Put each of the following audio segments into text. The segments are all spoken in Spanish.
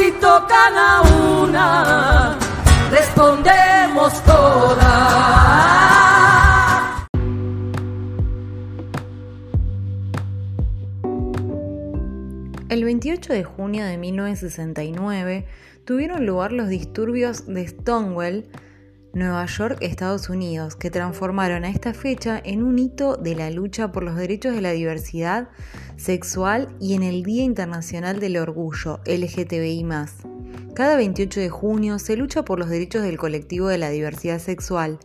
Si tocan a una, respondemos todas. El 28 de junio de 1969 tuvieron lugar los disturbios de Stonewall, Nueva York, Estados Unidos, que transformaron a esta fecha en un hito de la lucha por los derechos de la diversidad sexual y en el Día Internacional del Orgullo LGTBI. Cada 28 de junio se lucha por los derechos del colectivo de la diversidad sexual,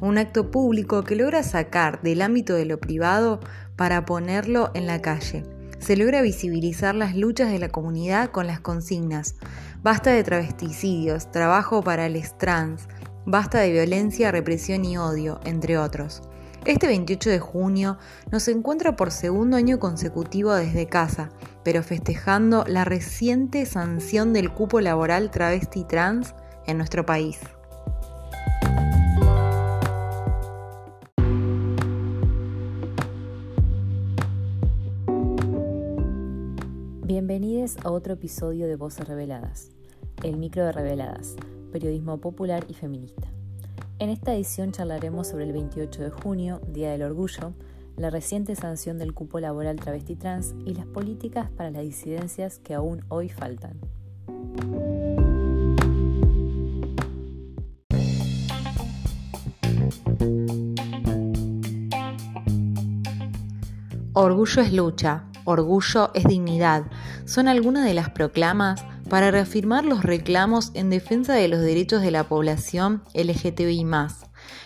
un acto público que logra sacar del ámbito de lo privado para ponerlo en la calle. Se logra visibilizar las luchas de la comunidad con las consignas Basta de travesticidios, trabajo para les trans, basta de violencia, represión y odio, entre otros. Este 28 de junio nos encuentra por segundo año consecutivo desde casa, pero festejando la reciente sanción del cupo laboral travesti trans en nuestro país. Bienvenidos a otro episodio de Voces Reveladas, el micro de Reveladas, periodismo popular y feminista. En esta edición charlaremos sobre el 28 de junio, Día del Orgullo, la reciente sanción del cupo laboral travesti trans y las políticas para las disidencias que aún hoy faltan. Orgullo es lucha, orgullo es dignidad, son algunas de las proclamas para reafirmar los reclamos en defensa de los derechos de la población LGTBI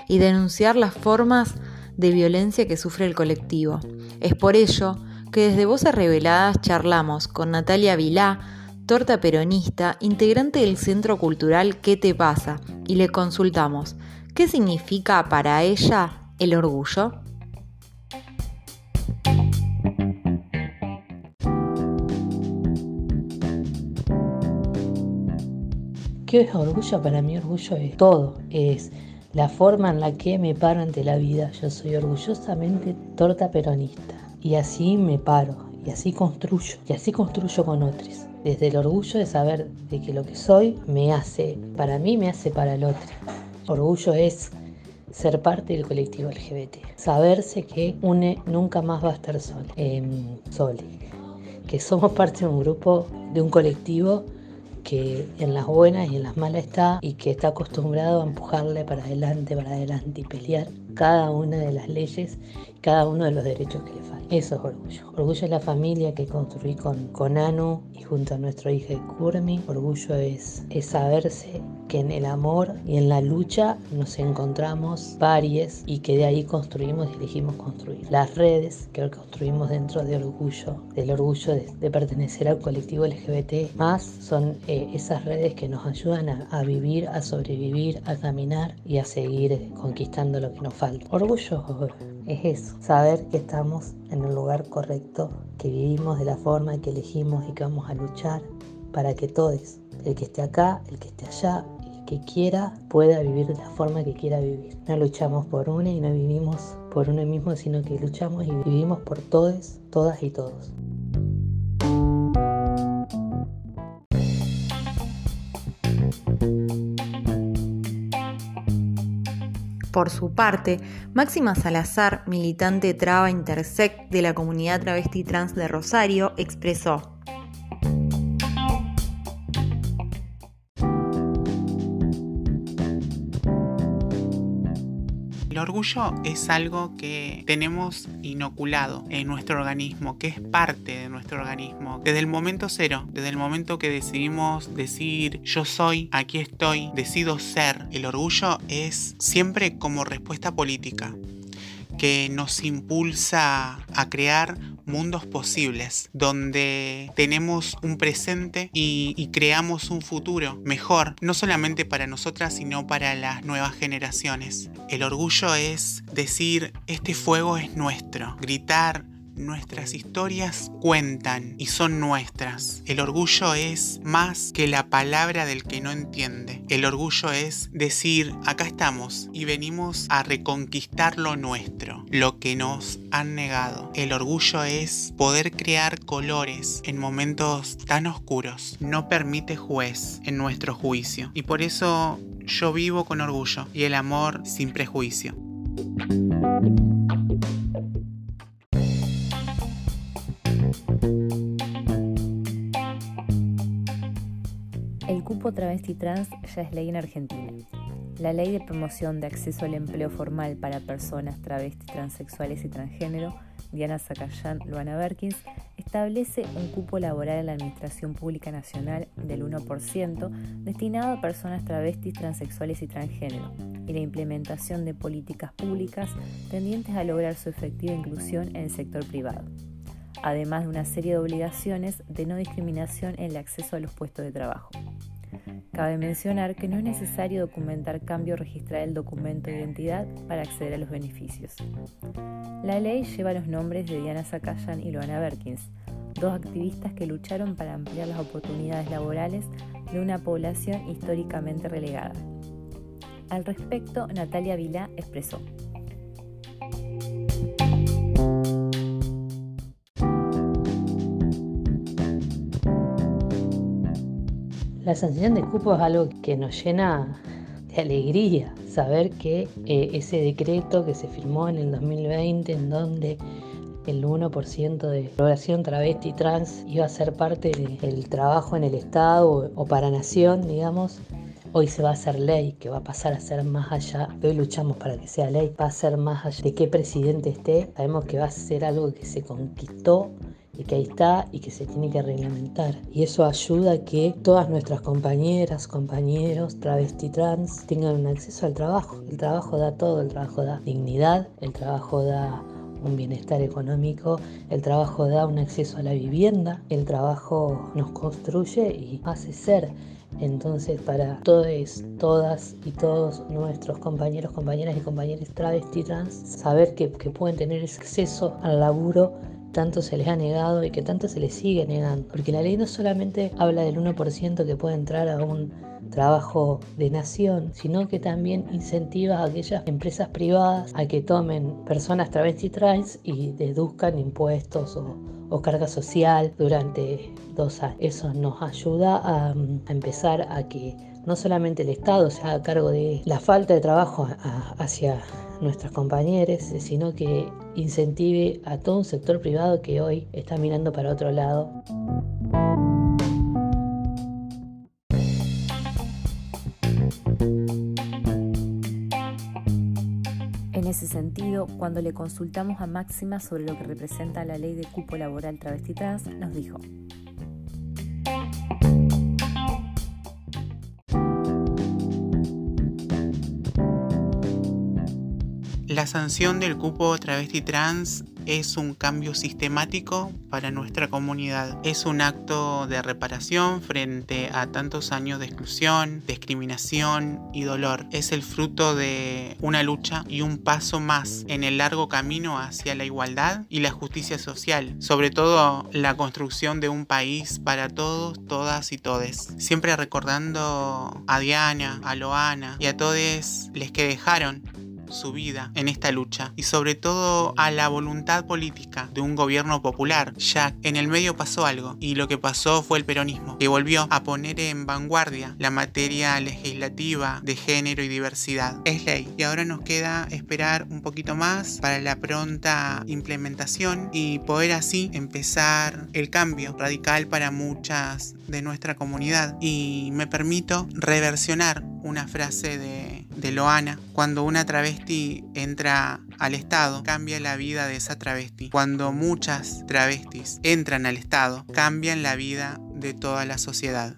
y denunciar las formas de violencia que sufre el colectivo. Es por ello que desde Voces Reveladas charlamos con Natalia Vilá, torta peronista, integrante del Centro Cultural ¿Qué te pasa? y le consultamos, ¿qué significa para ella el orgullo? ¿Qué es orgullo? Para mí orgullo es todo, es la forma en la que me paro ante la vida. Yo soy orgullosamente torta peronista y así me paro y así construyo y así construyo con otros. Desde el orgullo de saber de que lo que soy me hace, para mí me hace para el otro. Orgullo es ser parte del colectivo LGBT, saberse que une nunca más va a estar solo, eh, que somos parte de un grupo, de un colectivo que en las buenas y en las malas está y que está acostumbrado a empujarle para adelante, para adelante y pelear cada una de las leyes, cada uno de los derechos que le faltan. Eso es orgullo. Orgullo es la familia que construí con, con Anu y junto a nuestro hijo Kurmi. Orgullo es, es saberse que en el amor y en la lucha nos encontramos paries y que de ahí construimos y elegimos construir. Las redes que construimos dentro de orgullo, del orgullo de, pertenecer al colectivo LGBT, más son eh, esas redes que nos ayudan a, a, vivir, a sobrevivir, a caminar y a seguir conquistando lo que nos falta. Orgullo es eso, saber que estamos en el lugar correcto, que vivimos de la forma que elegimos y que vamos a luchar para que todos, el que esté acá, el que esté allá, que quiera pueda vivir de la forma que quiera vivir. No luchamos por una y no vivimos por uno mismo, sino que luchamos y vivimos por todos, todas y todos. Por su parte, Máxima Salazar, militante traba intersect de la comunidad travesti trans de Rosario, expresó, orgullo es algo que tenemos inoculado en nuestro organismo, que es parte de nuestro organismo. Desde el momento cero, desde el momento que decidimos decir yo soy, aquí estoy, decido ser, el orgullo es siempre como respuesta política que nos impulsa a crear mundos posibles, donde tenemos un presente y, creamos un futuro mejor, no solamente para nosotras, sino para las nuevas generaciones. El orgullo es decir, este fuego es nuestro, gritar, Nuestras historias cuentan y son nuestras. El orgullo es más que la palabra del que no entiende. El orgullo es decir, acá estamos y venimos a reconquistar lo nuestro, lo que nos han negado. El orgullo es poder crear colores en momentos tan oscuros. No permite juez en nuestro juicio. Y por eso yo vivo con orgullo y el amor sin prejuicio. Travesti trans ya es ley en Argentina. La ley de promoción de acceso al empleo formal para personas travestis, transexuales y transgénero, Diana Zacayán, Luana Berkins, establece un cupo laboral en la Administración Pública Nacional del 1% destinado a personas travestis, transexuales y transgénero, y la implementación de políticas públicas tendientes a lograr su efectiva inclusión en el sector privado además de una serie de obligaciones de no discriminación en el acceso a los puestos de trabajo. Cabe mencionar que no es necesario documentar cambio o registrar el documento de identidad para acceder a los beneficios. La ley lleva los nombres de Diana Zacayán y Loana Berkins, dos activistas que lucharon para ampliar las oportunidades laborales de una población históricamente relegada. Al respecto, Natalia Vilá expresó. La sanción de cupo es algo que nos llena de alegría saber que eh, ese decreto que se firmó en el 2020 en donde el 1% de población travesti trans iba a ser parte del trabajo en el Estado o para nación, digamos, hoy se va a hacer ley, que va a pasar a ser más allá. Hoy luchamos para que sea ley, va a ser más allá de qué presidente esté. Sabemos que va a ser algo que se conquistó y que ahí está y que se tiene que reglamentar. Y eso ayuda a que todas nuestras compañeras, compañeros, travesti trans tengan un acceso al trabajo. El trabajo da todo, el trabajo da dignidad, el trabajo da un bienestar económico, el trabajo da un acceso a la vivienda, el trabajo nos construye y hace ser. Entonces, para todos, todas y todos nuestros compañeros, compañeras y compañeros travesti trans, saber que, que pueden tener ese acceso al laburo tanto se les ha negado y que tanto se les sigue negando. Porque la ley no solamente habla del 1% que puede entrar a un trabajo de nación, sino que también incentiva a aquellas empresas privadas a que tomen personas travesti trans y deduzcan impuestos o, carga social durante dos años. Eso nos ayuda a empezar a que no solamente el Estado se haga cargo de la falta de trabajo hacia nuestros compañeros, sino que incentive a todo un sector privado que hoy está mirando para otro lado. En ese sentido, cuando le consultamos a Máxima sobre lo que representa la ley de cupo laboral travesti trans, nos dijo, La sanción del cupo travesti trans es un cambio sistemático para nuestra comunidad. Es un acto de reparación frente a tantos años de exclusión, discriminación y dolor. Es el fruto de una lucha y un paso más en el largo camino hacia la igualdad y la justicia social, sobre todo la construcción de un país para todos, todas y todes. Siempre recordando a Diana, a Loana y a todos les que dejaron su vida en esta lucha y sobre todo a la voluntad política de un gobierno popular, ya en el medio pasó algo y lo que pasó fue el peronismo, que volvió a poner en vanguardia la materia legislativa de género y diversidad. Es ley y ahora nos queda esperar un poquito más para la pronta implementación y poder así empezar el cambio radical para muchas de nuestra comunidad. Y me permito reversionar una frase de, de Loana, cuando una travesti entra al Estado, cambia la vida de esa travesti. Cuando muchas travestis entran al Estado, cambian la vida de toda la sociedad.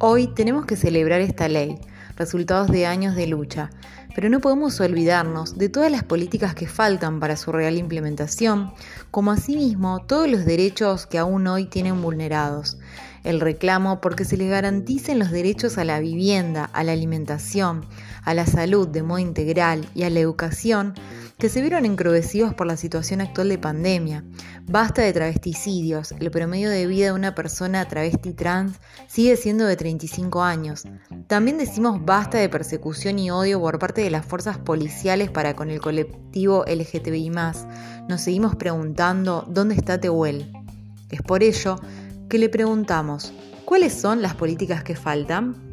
Hoy tenemos que celebrar esta ley, resultados de años de lucha, pero no podemos olvidarnos de todas las políticas que faltan para su real implementación, como asimismo todos los derechos que aún hoy tienen vulnerados. El reclamo porque se les garanticen los derechos a la vivienda, a la alimentación, a la salud de modo integral y a la educación que se vieron encrovecidos por la situación actual de pandemia. Basta de travesticidios, el promedio de vida de una persona travesti trans sigue siendo de 35 años. También decimos basta de persecución y odio por parte de las fuerzas policiales para con el colectivo LGTBI. Nos seguimos preguntando dónde está Tehuel. Es por ello que le preguntamos, ¿cuáles son las políticas que faltan?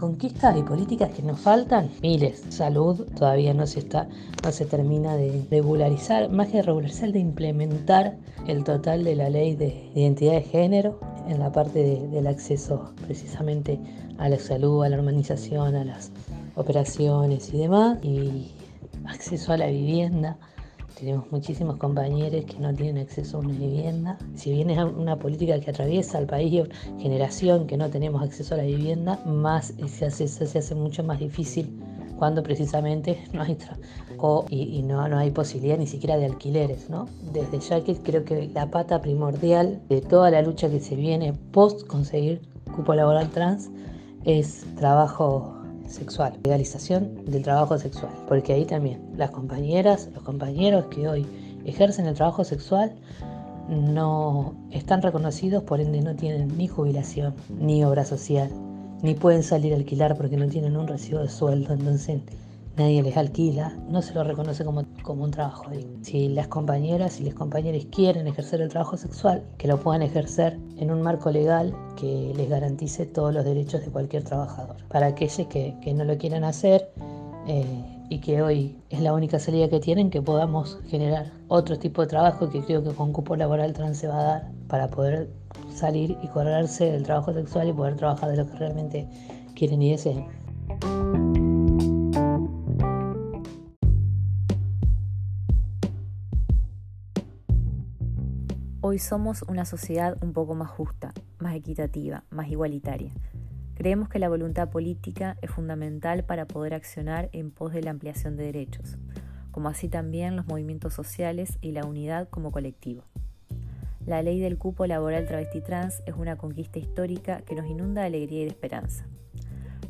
Conquistas y políticas que nos faltan, miles. Salud todavía no se está, no se termina de regularizar, más que de regularizar, de implementar el total de la ley de identidad de género en la parte del acceso precisamente a la salud, a la normalización, a las operaciones y demás, y acceso a la vivienda. Tenemos muchísimos compañeros que no tienen acceso a una vivienda. Si bien es una política que atraviesa al país, generación que no tenemos acceso a la vivienda, más se hace, se hace mucho más difícil cuando precisamente no hay o, y, no, no, hay posibilidad ni siquiera de alquileres. ¿no? Desde ya que creo que la pata primordial de toda la lucha que se viene post conseguir cupo laboral trans es trabajo sexual, legalización del trabajo sexual, porque ahí también las compañeras, los compañeros que hoy ejercen el trabajo sexual no están reconocidos, por ende no tienen ni jubilación, ni obra social, ni pueden salir a alquilar porque no tienen un recibo de sueldo, entonces nadie les alquila, no se lo reconoce como, como un trabajo. Si las compañeras y los compañeros quieren ejercer el trabajo sexual, que lo puedan ejercer en un marco legal que les garantice todos los derechos de cualquier trabajador. Para aquellos que, que no lo quieran hacer eh, y que hoy es la única salida que tienen, que podamos generar otro tipo de trabajo que creo que con cupo laboral trans se va a dar para poder salir y correrse del trabajo sexual y poder trabajar de lo que realmente quieren y deseen. Hoy somos una sociedad un poco más justa, más equitativa, más igualitaria. Creemos que la voluntad política es fundamental para poder accionar en pos de la ampliación de derechos, como así también los movimientos sociales y la unidad como colectivo. La ley del cupo laboral travesti trans es una conquista histórica que nos inunda de alegría y de esperanza.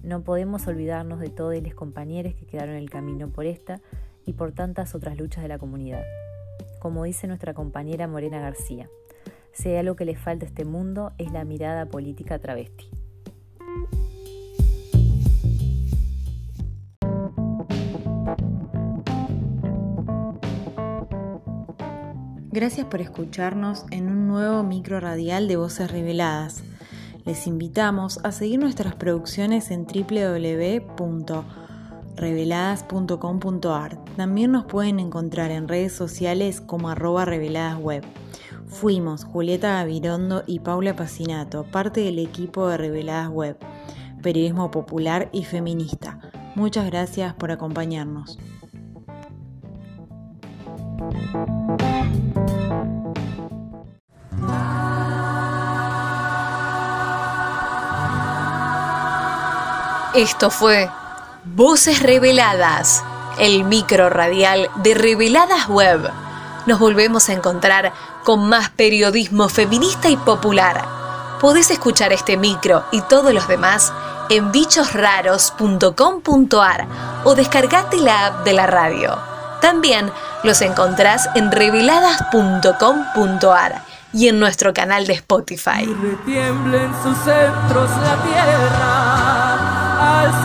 No podemos olvidarnos de todos los compañeros que quedaron en el camino por esta y por tantas otras luchas de la comunidad como dice nuestra compañera Morena García. Si hay algo que le falta a este mundo es la mirada política travesti. Gracias por escucharnos en un nuevo micro radial de Voces Reveladas. Les invitamos a seguir nuestras producciones en www reveladas.com.ar. También nos pueden encontrar en redes sociales como arroba reveladasweb. Fuimos Julieta Gavirondo y Paula Pacinato, parte del equipo de Reveladas Web, periodismo popular y feminista. Muchas gracias por acompañarnos. Esto fue Voces Reveladas, el micro radial de Reveladas Web. Nos volvemos a encontrar con más periodismo feminista y popular. Podés escuchar este micro y todos los demás en bichosraros.com.ar o descargate la app de la radio. También los encontrás en reveladas.com.ar y en nuestro canal de Spotify. sus centros la tierra al